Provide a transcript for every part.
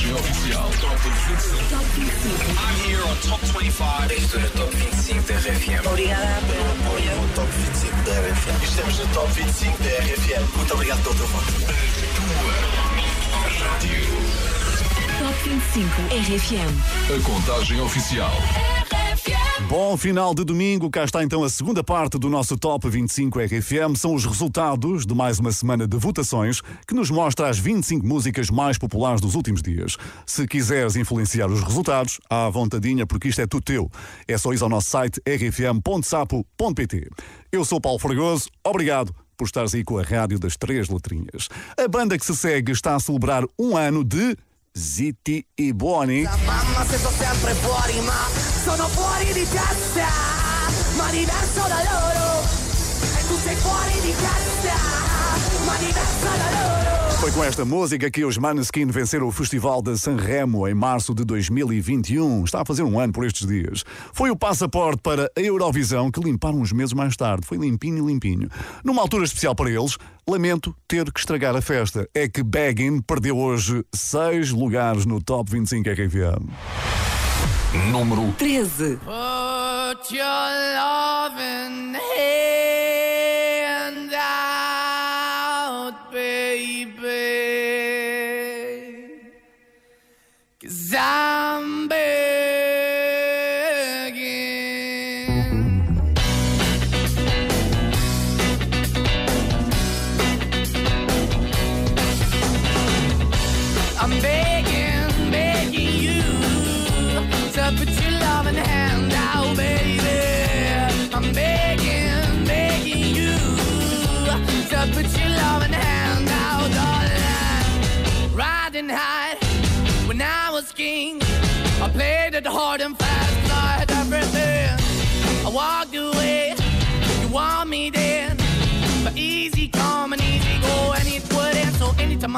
contagem oficial. I'm here on Top 25. Estou no Top 25 da RFM. Obrigada pelo apoio. No Top 25 da RFM. Estamos no Top 25 da RFM. Muito obrigado pelo teu voto. Top 25 RFM. A contagem oficial. Bom final de domingo, cá está então a segunda parte do nosso Top 25 RFM. São os resultados de mais uma semana de votações que nos mostra as 25 músicas mais populares dos últimos dias. Se quiseres influenciar os resultados, à vontadinha, porque isto é tudo teu. É só ir ao nosso site rfm.sapo.pt. Eu sou Paulo Fragoso, obrigado por estares aí com a rádio das três letrinhas. A banda que se segue está a celebrar um ano de Zitti e Buoni. Mamma se sto sempre fuori ma sono fuori di testa Ma diverso da loro E tu sei fuori di testa Ma diverso da loro Foi com esta música que os Maneskin venceram o Festival de Sanremo em março de 2021. Está a fazer um ano por estes dias. Foi o passaporte para a Eurovisão que limparam uns meses mais tarde. Foi limpinho, limpinho. Numa altura especial para eles, lamento ter que estragar a festa. É que Baggin perdeu hoje seis lugares no Top 25 RFM. Número 13. Put your loving hand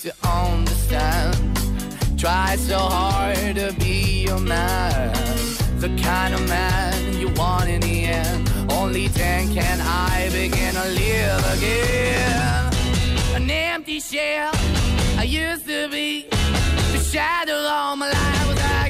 to understand. Try so hard to be your man, the kind of man you want in the end. Only then can I begin to live again. An empty shell I used to be. The shadow all my life was hanging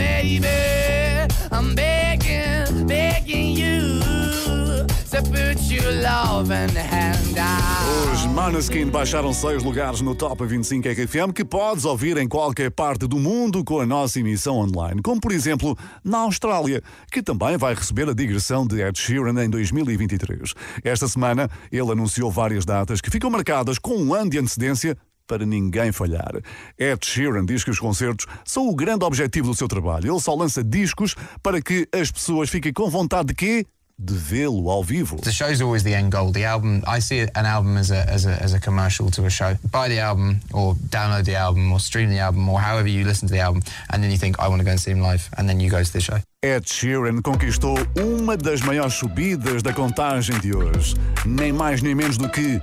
Os Maneskin baixaram seis lugares no Top 25 RFM que podes ouvir em qualquer parte do mundo com a nossa emissão online, como por exemplo na Austrália, que também vai receber a digressão de Ed Sheeran em 2023. Esta semana ele anunciou várias datas que ficam marcadas com um ano de antecedência para ninguém falhar. Ed Sheeran diz que os concertos são o grande objetivo do seu trabalho. Ele só lança discos para que as pessoas fiquem com vontade de quê? De vê-lo ao vivo. The show's always the end goal. The album, I see an album as a, as a, as a commercial to a show. Buy the album or download the album or stream the album or however you listen to the album and then you think, I want to go and see him live and then you go to the show. Ed Sheeran conquistou uma das maiores subidas da contagem de hoje. Nem mais nem menos do que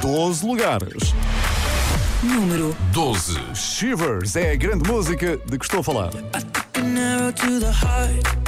12 lugares. Número 12. Shivers é a grande música de que estou a falar. I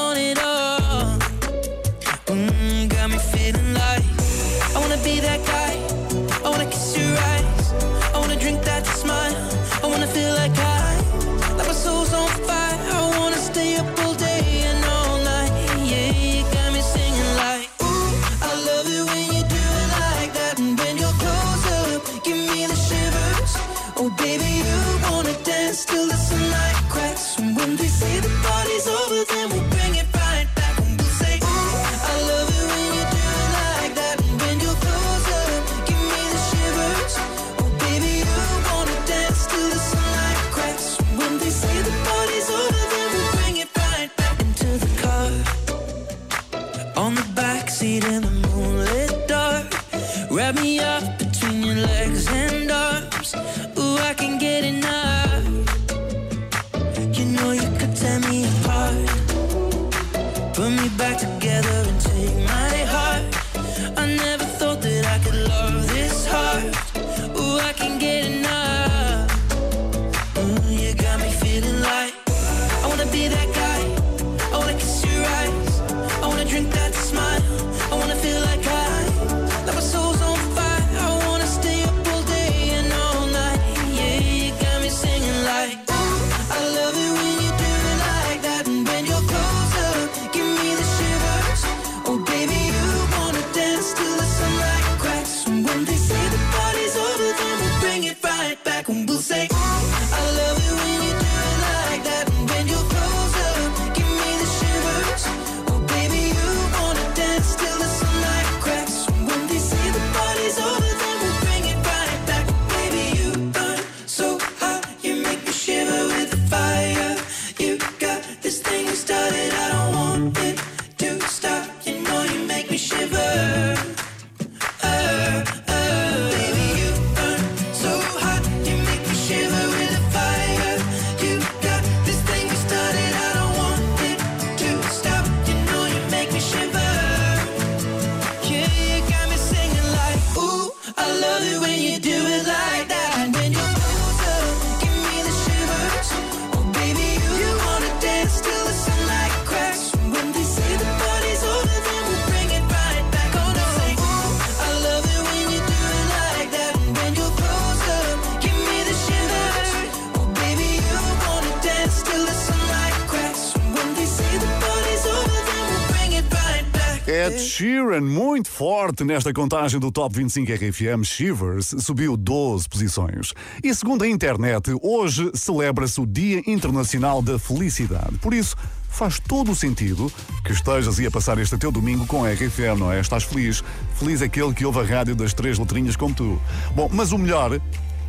forte nesta contagem do Top 25 RFM, Shivers subiu 12 posições. E segundo a internet, hoje celebra-se o Dia Internacional da Felicidade. Por isso, faz todo o sentido que estejas a passar este teu domingo com a RFM, não é? Estás feliz. Feliz aquele que ouve a rádio das três letrinhas como tu. Bom, mas o melhor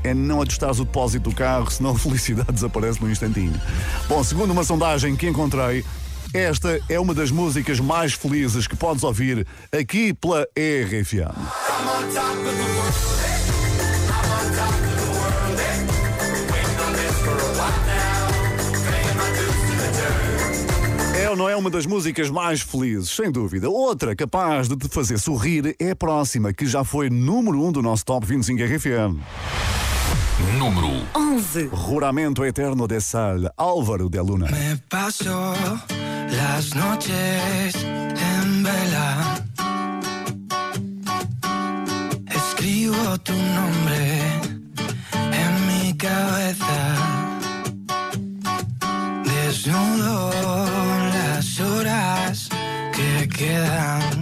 é não ajustares o depósito do carro, senão a felicidade desaparece num instantinho. Bom, segundo uma sondagem que encontrei, esta é uma das músicas mais felizes que podes ouvir aqui pela RFM. É ou não é uma das músicas mais felizes? Sem dúvida. Outra capaz de te fazer sorrir é a próxima, que já foi número 1 um do nosso Top 25 RFM. Número 11. Juramento eterno de sal, Álvaro de Luna. Me paso las noches en vela. Escribo tu nombre en mi cabeza. Desnudo las horas que quedan.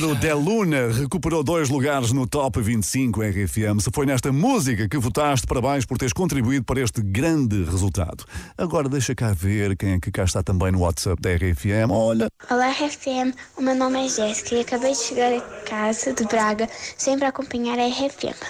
Álvaro de Luna recuperou dois lugares no Top 25 RFM. Se foi nesta música que votaste, parabéns por teres contribuído para este grande resultado. Agora deixa cá ver quem é que cá está também no WhatsApp da RFM. Olha, Olá, RFM. O meu nome é Jéssica e acabei de chegar a casa de Braga sempre a acompanhar a RFM.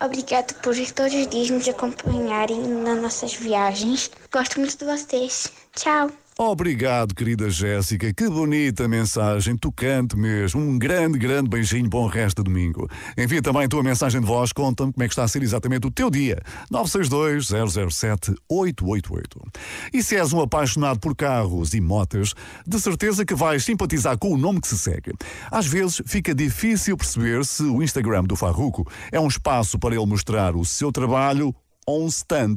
Obrigado por todos os dias nos acompanharem nas nossas viagens. Gosto muito de vocês. Tchau. Obrigado, querida Jéssica. Que bonita mensagem, tocante mesmo. Um grande, grande beijinho, bom resto de domingo. Envia também a tua mensagem de voz, conta-me como é que está a ser exatamente o teu dia. 962-007-888. E se és um apaixonado por carros e motas, de certeza que vais simpatizar com o nome que se segue. Às vezes fica difícil perceber se o Instagram do Farruco é um espaço para ele mostrar o seu trabalho ou um stand.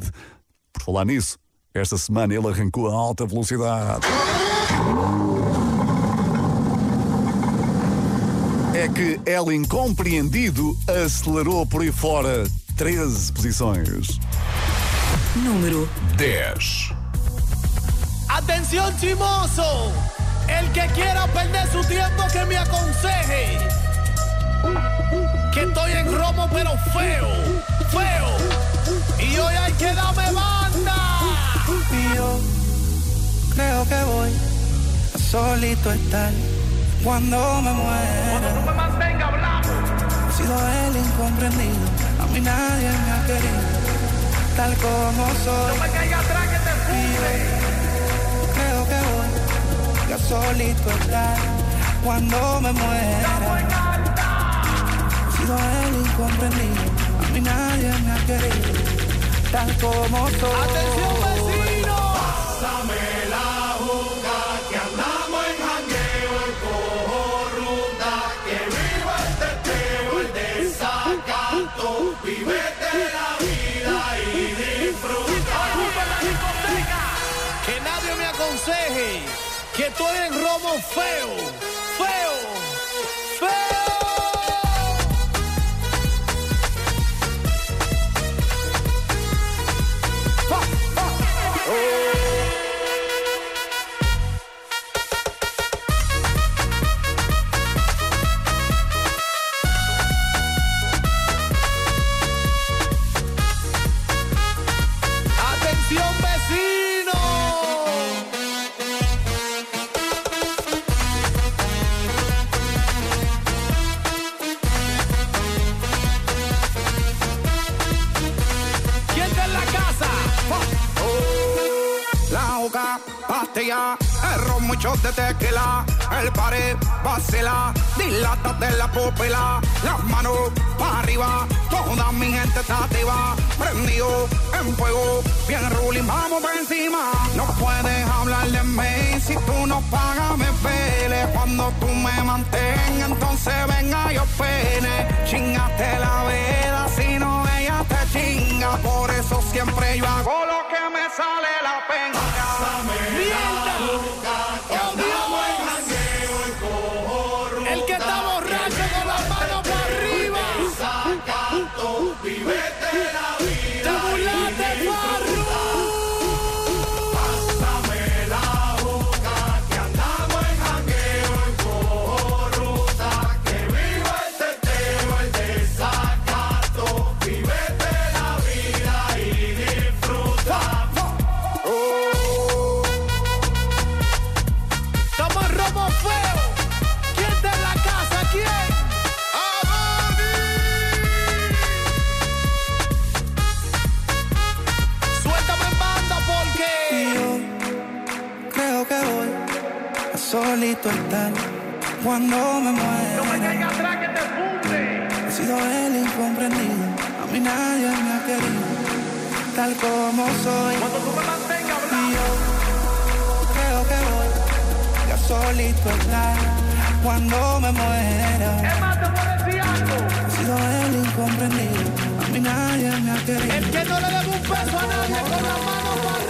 Por falar nisso, esta semana ele arrancou a alta velocidade. É que El Incompreendido acelerou por aí fora 13 posições. Número 10. Atención chimoso, el que quiera perder su tiempo que me aconseje. Que estoy en romo pero feo, feo. Y hoy hay que darme banda. Y yo creo que voy a solito estar cuando me muera. me mantenga hablando. He sido el incomprendido A mí nadie me ha querido tal como soy. No me caiga atrás que te funde. Creo que voy yo solito estar cuando me muera. He sido el incomprendido. A mí nadie me ha querido tal como soy. Atención aconseje que estoy en feo, feo, estar cuando me muera. Es más, te puedo decir algo. He sido el incomprendido, a mí nadie me ha querido. El que no le debe un peso a nadie con la mano para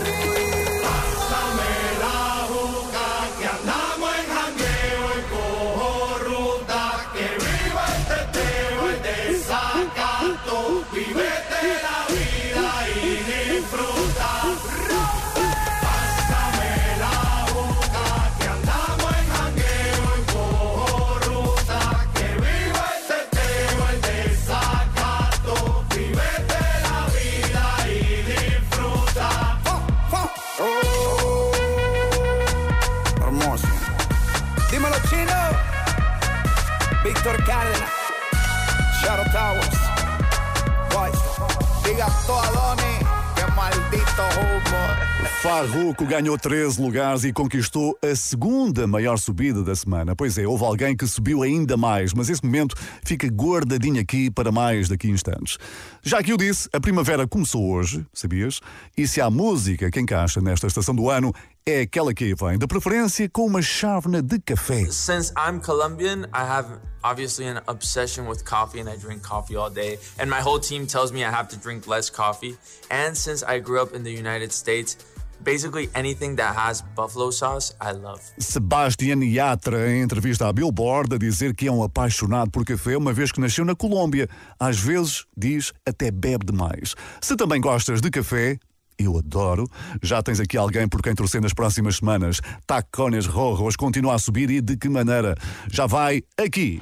Farruco ganhou 13 lugares e conquistou a segunda maior subida da semana. Pois é, houve alguém que subiu ainda mais, mas esse momento fica guardadinho aqui para mais daqui a instantes. Já que eu disse, a primavera começou hoje, sabias? E se há música que encaixa nesta estação do ano, é aquela que vem, de preferência com uma chávena de café. Since I'm Colombian, I have obviously an obsession with coffee and I drink coffee all day. And my whole team tells me I have to drink less coffee. And since I grew up in the United States, basically anything that has buffalo sauce, I love. Sebastian Yatra, em entrevista à Billboard, a dizer que é um apaixonado por café, uma vez que nasceu na Colômbia. Às vezes, diz, até bebe demais. Se também gostas de café, eu adoro. Já tens aqui alguém por quem torcer nas próximas semanas. Tacones Rojos continua a subir e de que maneira? Já vai aqui.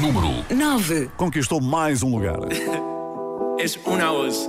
Número 9. Conquistou mais um lugar. es una voz.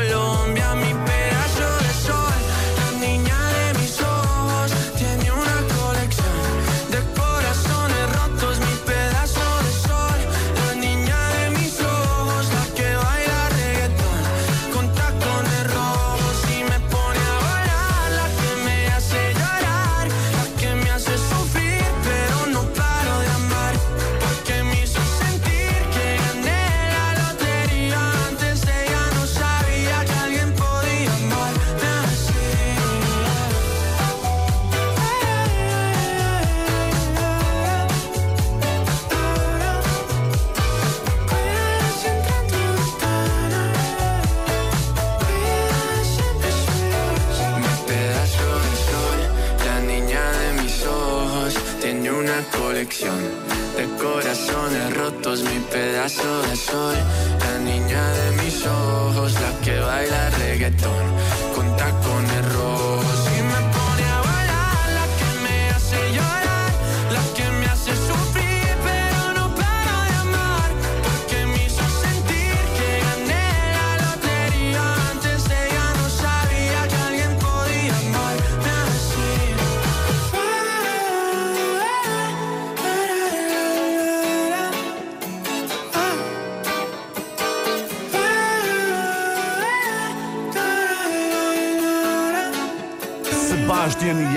sun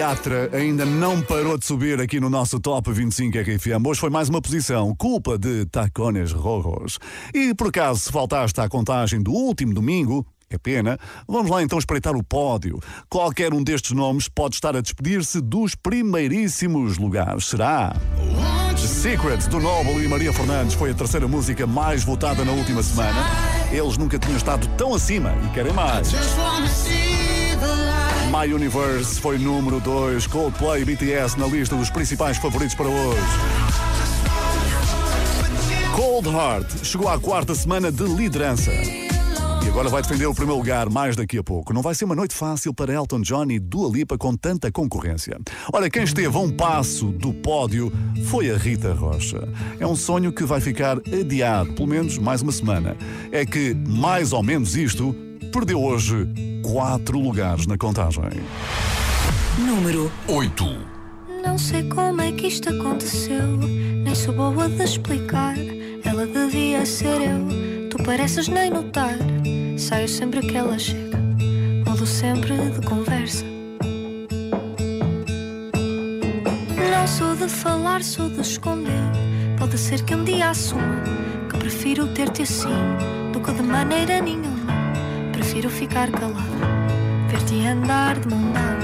Yatra ainda não parou de subir aqui no nosso Top 25 RFM. Hoje foi mais uma posição, culpa de Tacones Rojos. E por acaso, se faltaste à contagem do último domingo, é pena, vamos lá então espreitar o pódio. Qualquer um destes nomes pode estar a despedir-se dos primeiríssimos lugares. Será? Secret, do Noble e Maria Fernandes, foi a terceira música mais votada na última semana. Eles nunca tinham estado tão acima e querem mais. My Universe foi número 2, Coldplay BTS na lista dos principais favoritos para hoje. Cold Heart chegou à quarta semana de liderança. E agora vai defender o primeiro lugar mais daqui a pouco. Não vai ser uma noite fácil para Elton John e Dua Lipa com tanta concorrência. Olha, quem esteve a um passo do pódio foi a Rita Rocha. É um sonho que vai ficar adiado, pelo menos mais uma semana. É que, mais ou menos isto, perdeu hoje quatro lugares na contagem. Número 8. Não sei como é que isto aconteceu, nem sou boa de explicar. Ela devia ser eu, tu pareces nem notar. Saio sempre que ela chega, mudo sempre de conversa. Não sou de falar, sou de esconder. Pode ser que um dia assuma que prefiro ter-te assim do que de maneira nenhuma. Prefiro ficar calado, ver-te andar de mão dada.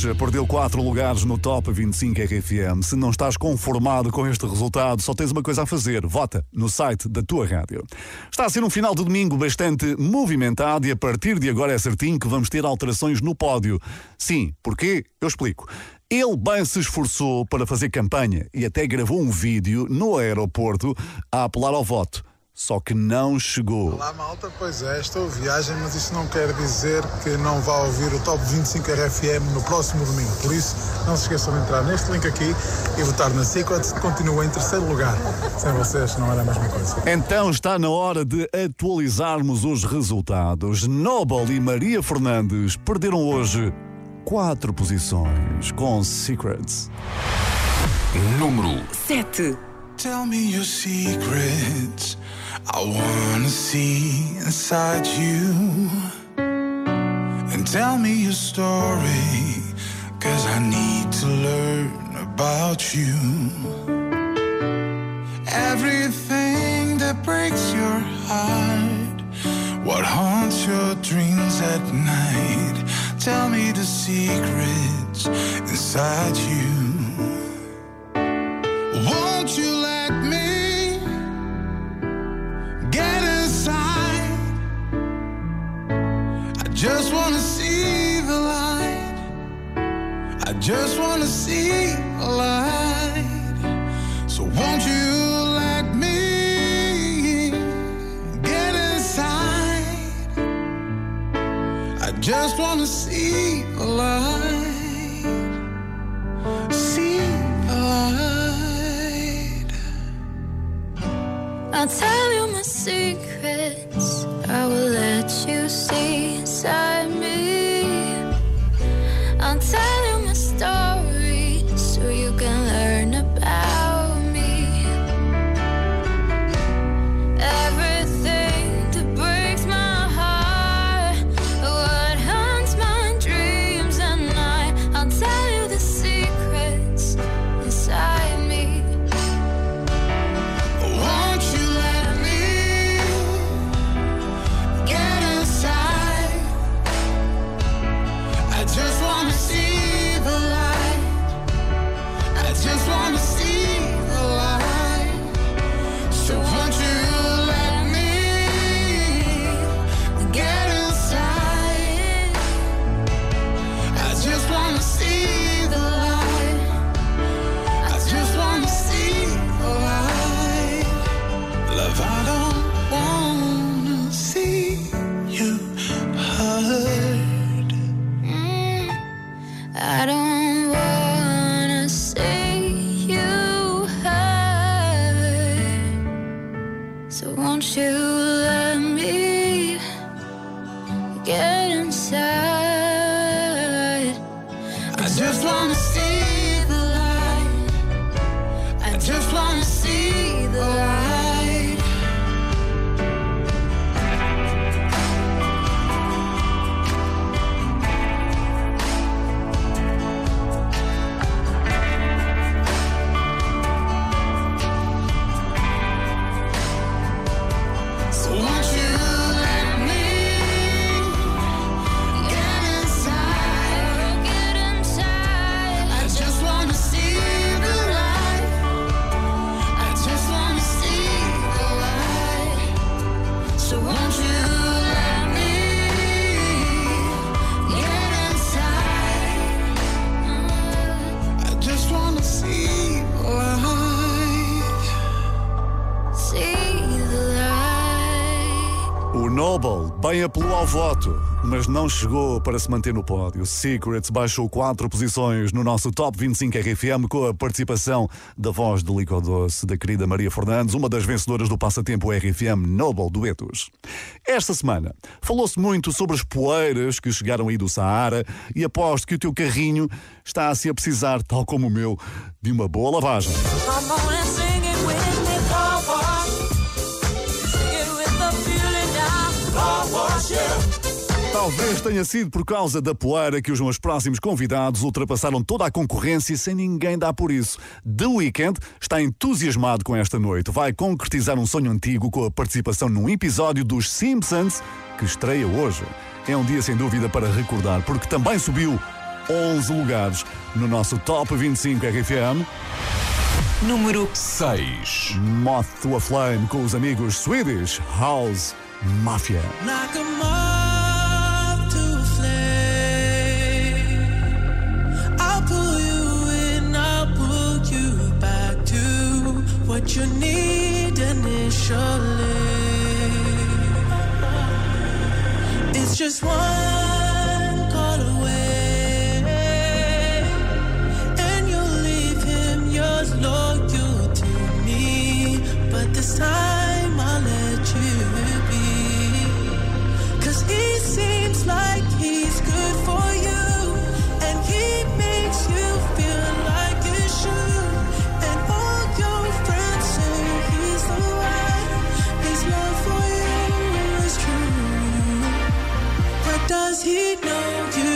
Rocha perdeu 4 lugares no Top 25 RFM. Se não estás conformado com este resultado, só tens uma coisa a fazer: vota no site da tua rádio. Está a ser um final de domingo bastante movimentado e a partir de agora é certinho que vamos ter alterações no pódio. Sim, porquê? Eu explico. Ele bem se esforçou para fazer campanha e até gravou um vídeo no aeroporto a apelar ao voto. Só que não chegou. Olá malta, pois é, estou viagem, mas isso não quer dizer que não vá ouvir o Top 25 RFM no próximo domingo. Por isso, não se esqueçam de entrar neste link aqui e votar na Secret, que continua em terceiro lugar. Sem vocês não era a mesma coisa. Então está na hora de atualizarmos os resultados. Noble e Maria Fernandes perderam hoje quatro posições com Secrets. Número 7. Tell me your secrets. I wanna see inside you. And tell me your story. Cause I need to learn about you. Everything that breaks your heart. What haunts your dreams at night. Tell me the secrets inside you. Just wanna see the light. So won't you let me get inside? I just wanna see the light. See the light. I'll tell you my secrets. I will let you see inside me. I'll tell you I just wanna see the light. I just wanna see mas não chegou para se manter no pódio. Secrets baixou quatro posições no nosso Top 25 RFM com a participação da voz do Lico Doce, da querida Maria Fernandes, uma das vencedoras do passatempo RFM Noble Duetos. Esta semana falou-se muito sobre as poeiras que chegaram aí do Saara e aposto que o teu carrinho está a a precisar, tal como o meu, de uma boa lavagem. Talvez tenha sido por causa da poeira que os meus próximos convidados ultrapassaram toda a concorrência sem ninguém dar por isso. The Weeknd está entusiasmado com esta noite. Vai concretizar um sonho antigo com a participação num episódio dos Simpsons que estreia hoje. É um dia sem dúvida para recordar, porque também subiu 11 lugares no nosso Top 25 RFM. Número 6. Moth to a Flame com os amigos Swedish House Mafia. Like what you need initially. It's just one call away, and you'll leave him yours loyal to me. But this time I'll let you be. Cause he seems like he's good for does he know you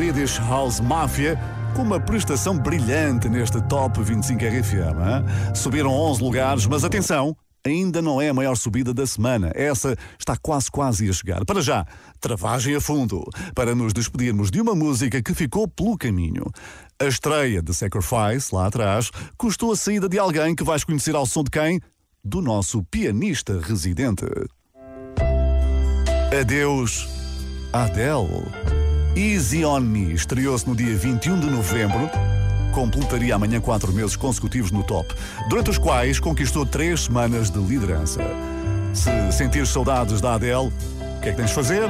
Swedish House Mafia com uma prestação brilhante neste Top 25 RFM. hein? Subiram 11 lugares, mas atenção, ainda não é a maior subida da semana. Essa está quase, quase a chegar. Para já, travagem a fundo, para nos despedirmos de uma música que ficou pelo caminho. A estreia de Sacrifice, lá atrás, custou a saída de alguém que vais conhecer ao som de quem? Do nosso pianista residente. Adeus, Adele. Easy on Me estreou-se no dia 21 de novembro. Completaria amanhã quatro meses consecutivos no top, durante os quais conquistou três semanas de liderança. Se sentires saudades da Adele, o que é que tens de fazer?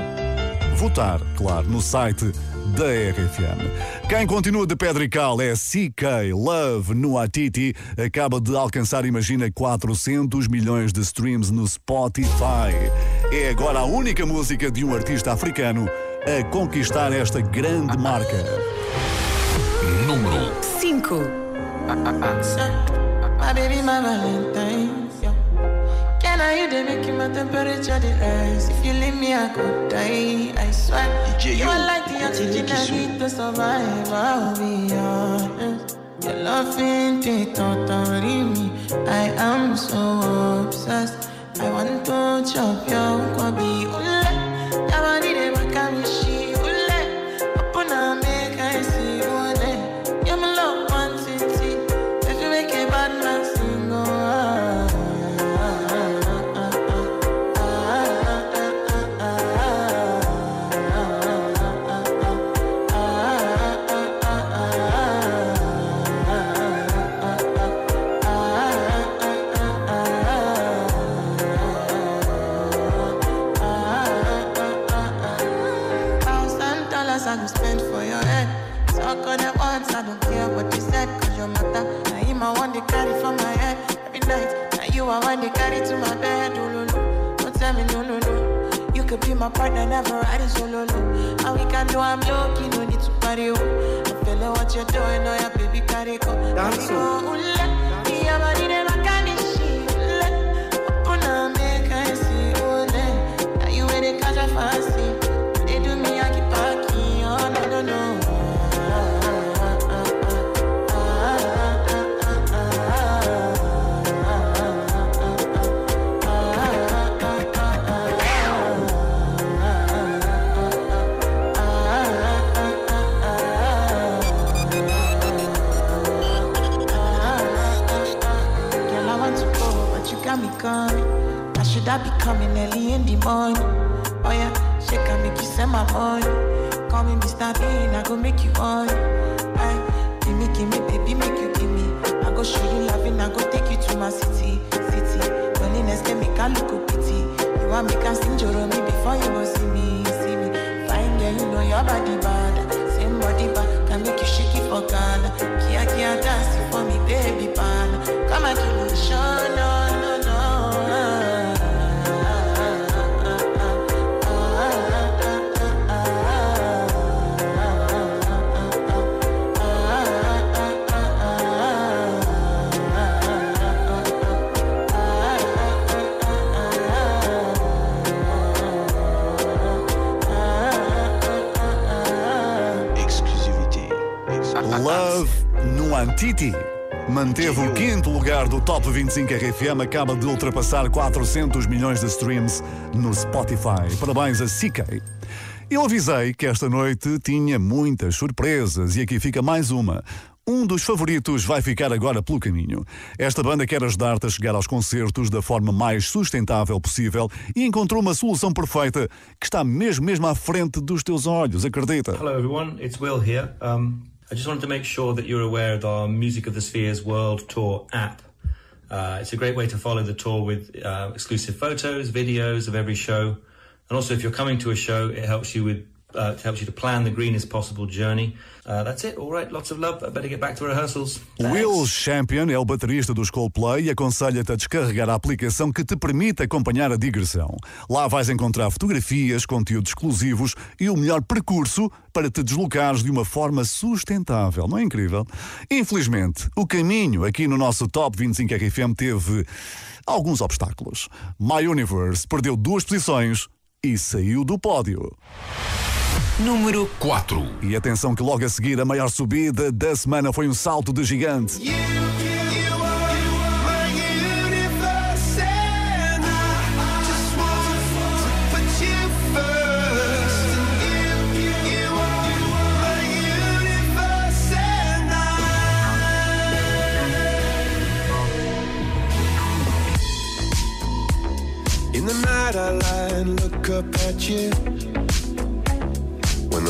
Votar, claro, no site da RFM. Quem continua de pedra e cal é CK Love no Atiti. Acaba de alcançar, imagina, 400 milhões de streams no Spotify. É agora a única música de um artista africano a conquistar esta grande marca. Número 5. My baby, my Valentine. Yeah. Can I you they make my temperature the rise? If you leave me, I could die. I swear. you are like the oxygen I need to survive. I'll be honest. Your love ain't it totally me. I am so obsessed. I want to chop your kwabi. Ule. No Antiti. Manteve o quinto lugar do Top 25 RFM, acaba de ultrapassar 400 milhões de streams no Spotify. Parabéns a CK. Eu avisei que esta noite tinha muitas surpresas e aqui fica mais uma. Um dos favoritos vai ficar agora pelo caminho. Esta banda quer ajudar-te a chegar aos concertos da forma mais sustentável possível e encontrou uma solução perfeita que está mesmo, mesmo à frente dos teus olhos, acredita? Hello, everyone. It's Will here. Um, I just wanted to make sure that you're aware of our Music of the Spheres World Tour app. Uh, it's a great way to follow the tour with uh, exclusive photos, videos of every show, and also if you're coming to a show, it helps you with uh, it helps you to plan the greenest possible journey. Uh, that's it. All right. Lots of love. I better get back to rehearsals. Will Champion é o baterista dos Coldplay e aconselha-te a descarregar a aplicação que te permite acompanhar a digressão. Lá vais encontrar fotografias, conteúdos exclusivos e o melhor percurso para te deslocares de uma forma sustentável. Não é incrível? Infelizmente, o caminho aqui no nosso Top 25 RFM teve alguns obstáculos. My Universe perdeu duas posições e saiu do pódio. Número 4. E atenção que logo a seguir a maior subida da semana foi um salto de gigante. In the night I lie and look up at you. When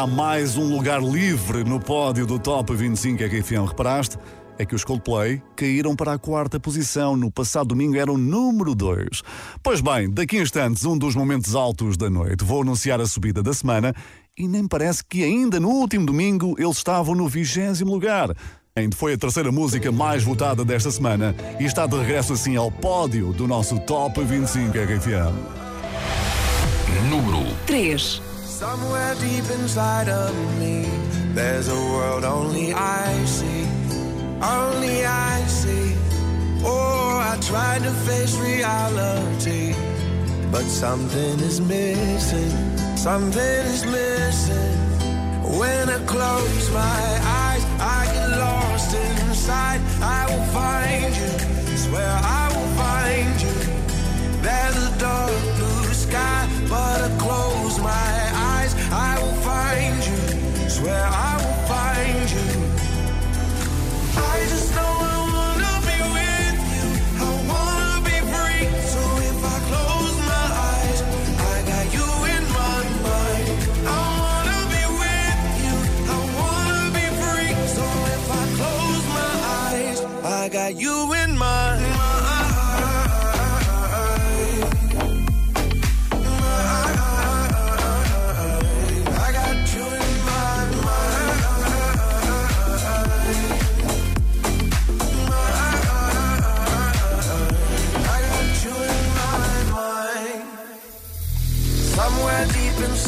Há mais um lugar livre no pódio do Top 25 RFM. Reparaste? É que os Coldplay caíram para a quarta posição. No passado domingo eram número 2. Pois bem, daqui a instantes, um dos momentos altos da noite. Vou anunciar a subida da semana e nem parece que ainda no último domingo eles estavam no vigésimo lugar. Ainda foi a terceira música mais votada desta semana e está de regresso assim ao pódio do nosso Top 25 RFM. Número 3. Somewhere deep inside of me, there's a world only I see. Only I see. Oh, I tried to face reality, but something is missing. Something is missing. When I close my eyes, I get lost inside. I will find you. Swear I will find you. There's a dark blue sky, but I close my eyes. I will find you. Swear I will find you. I just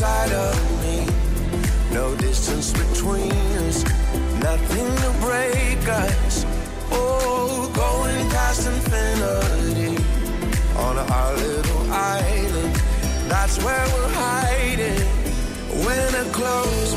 inside of me, no distance between us, nothing to break us. Oh, going past infinity on our little island. That's where we're hiding. When I close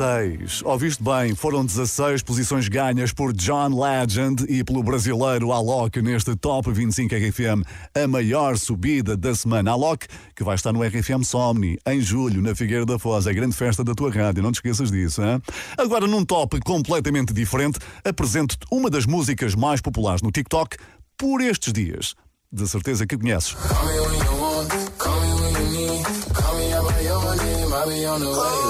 16. Ouviste bem, foram 16 posições ganhas por John Legend e pelo brasileiro Alok neste Top 25 RFM, a maior subida da semana. Alok, que vai estar no RFM Somni em julho, na Figueira da Foz, a grande festa da tua rádio, não te esqueças disso. Hein? Agora, num top completamente diferente, apresento-te uma das músicas mais populares no TikTok por estes dias. De certeza que conheces. Call me when you want, call me when you need. Call me by your name, I'll be on the way.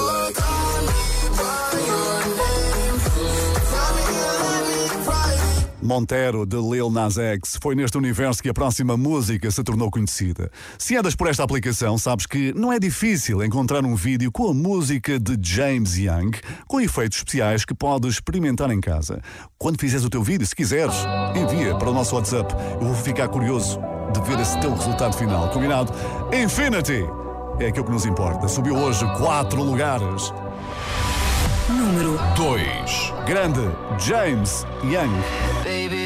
Montero, de Lil Nas X, foi neste universo que a próxima música se tornou conhecida. Se andas por esta aplicação, sabes que não é difícil encontrar um vídeo com a música de James Young, com efeitos especiais que podes experimentar em casa. Quando fizeres o teu vídeo, se quiseres, envia para o nosso WhatsApp. Eu vou ficar curioso de ver esse teu resultado final. Combinado? Infinity! É aquilo que nos importa. Subiu hoje quatro lugares. Número 2. Grande James Young.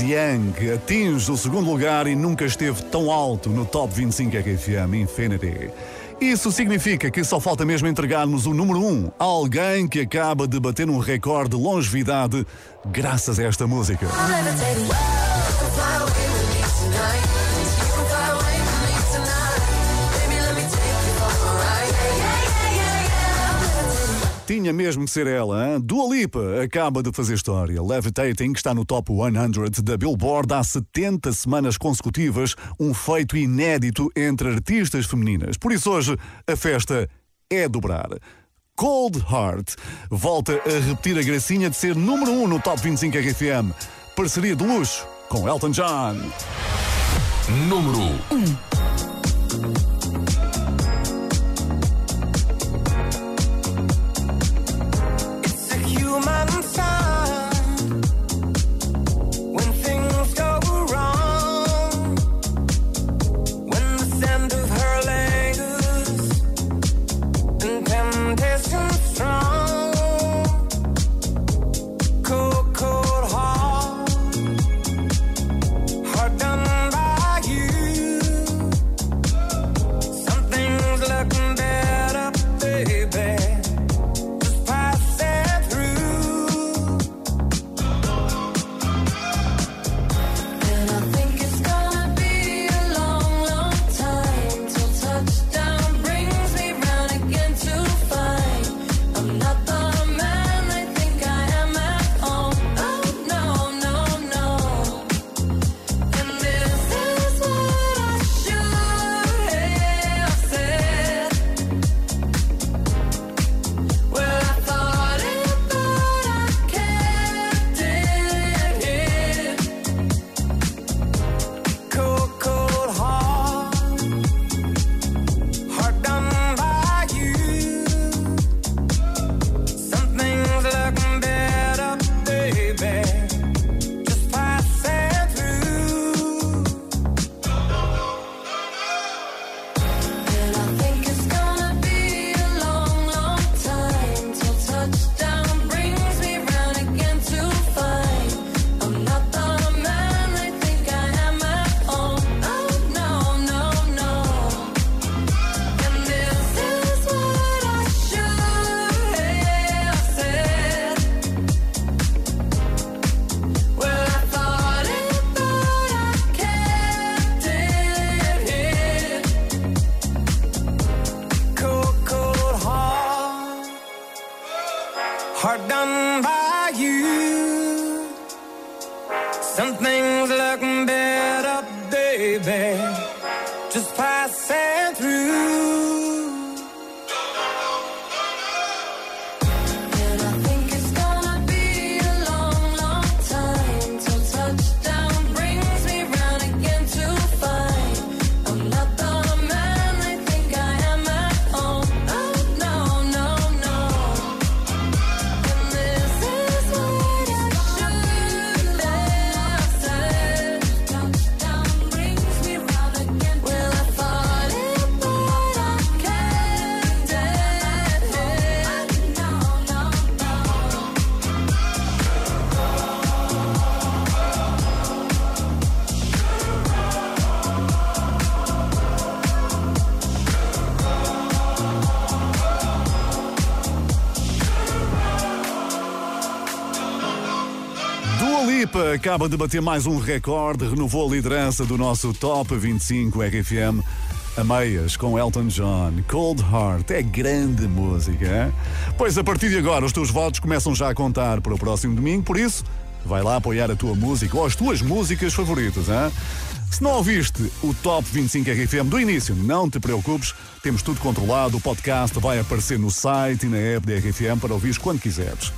Young atinge o segundo lugar e nunca esteve tão alto no Top 25 RFM Infinity. Isso significa que só falta mesmo entregar-nos o número 1 um, a alguém que acaba de bater um recorde de longevidade graças a esta música. Tinha mesmo que ser ela, hein? Dua Lipa acaba de fazer história. Levitating está no top 100 da Billboard há 70 semanas consecutivas, um feito inédito entre artistas femininas. Por isso hoje a festa é dobrar. Cold Heart volta a repetir a gracinha de ser número 1 no Top 25 RFM. Parceria de luxo com Elton John. Número 1. Acaba de bater mais um recorde, renovou a liderança do nosso Top 25 RFM a meias com Elton John. Cold Heart é grande música. hein? Pois a partir de agora os teus votos começam já a contar para o próximo domingo, por isso vai lá apoiar a tua música ou as tuas músicas favoritas. hein? Se não ouviste o Top 25 RFM do início, não te preocupes, temos tudo controlado, o podcast vai aparecer no site e na app da RFM para ouvires quando quiseres.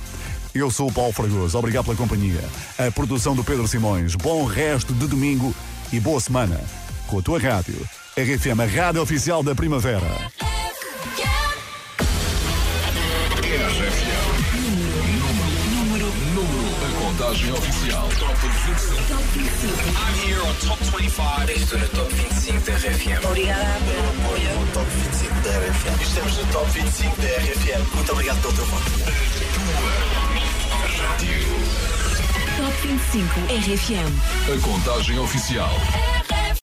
Eu sou o Paulo Fragoso, obrigado pela companhia. A produção do Pedro Simões. Bom resto de domingo e boa semana com a tua rádio. RFM, a rádio oficial da primavera. Contagem oficial. Top 25. Top 25. I'm here on Top 25. Estou no Top 25 da RFM. Obrigada pelo apoio. Top 25 da RFM. Estamos no Top 25 da RFM. Muito obrigado pelo teu voto. Top 25 RFM. A contagem oficial.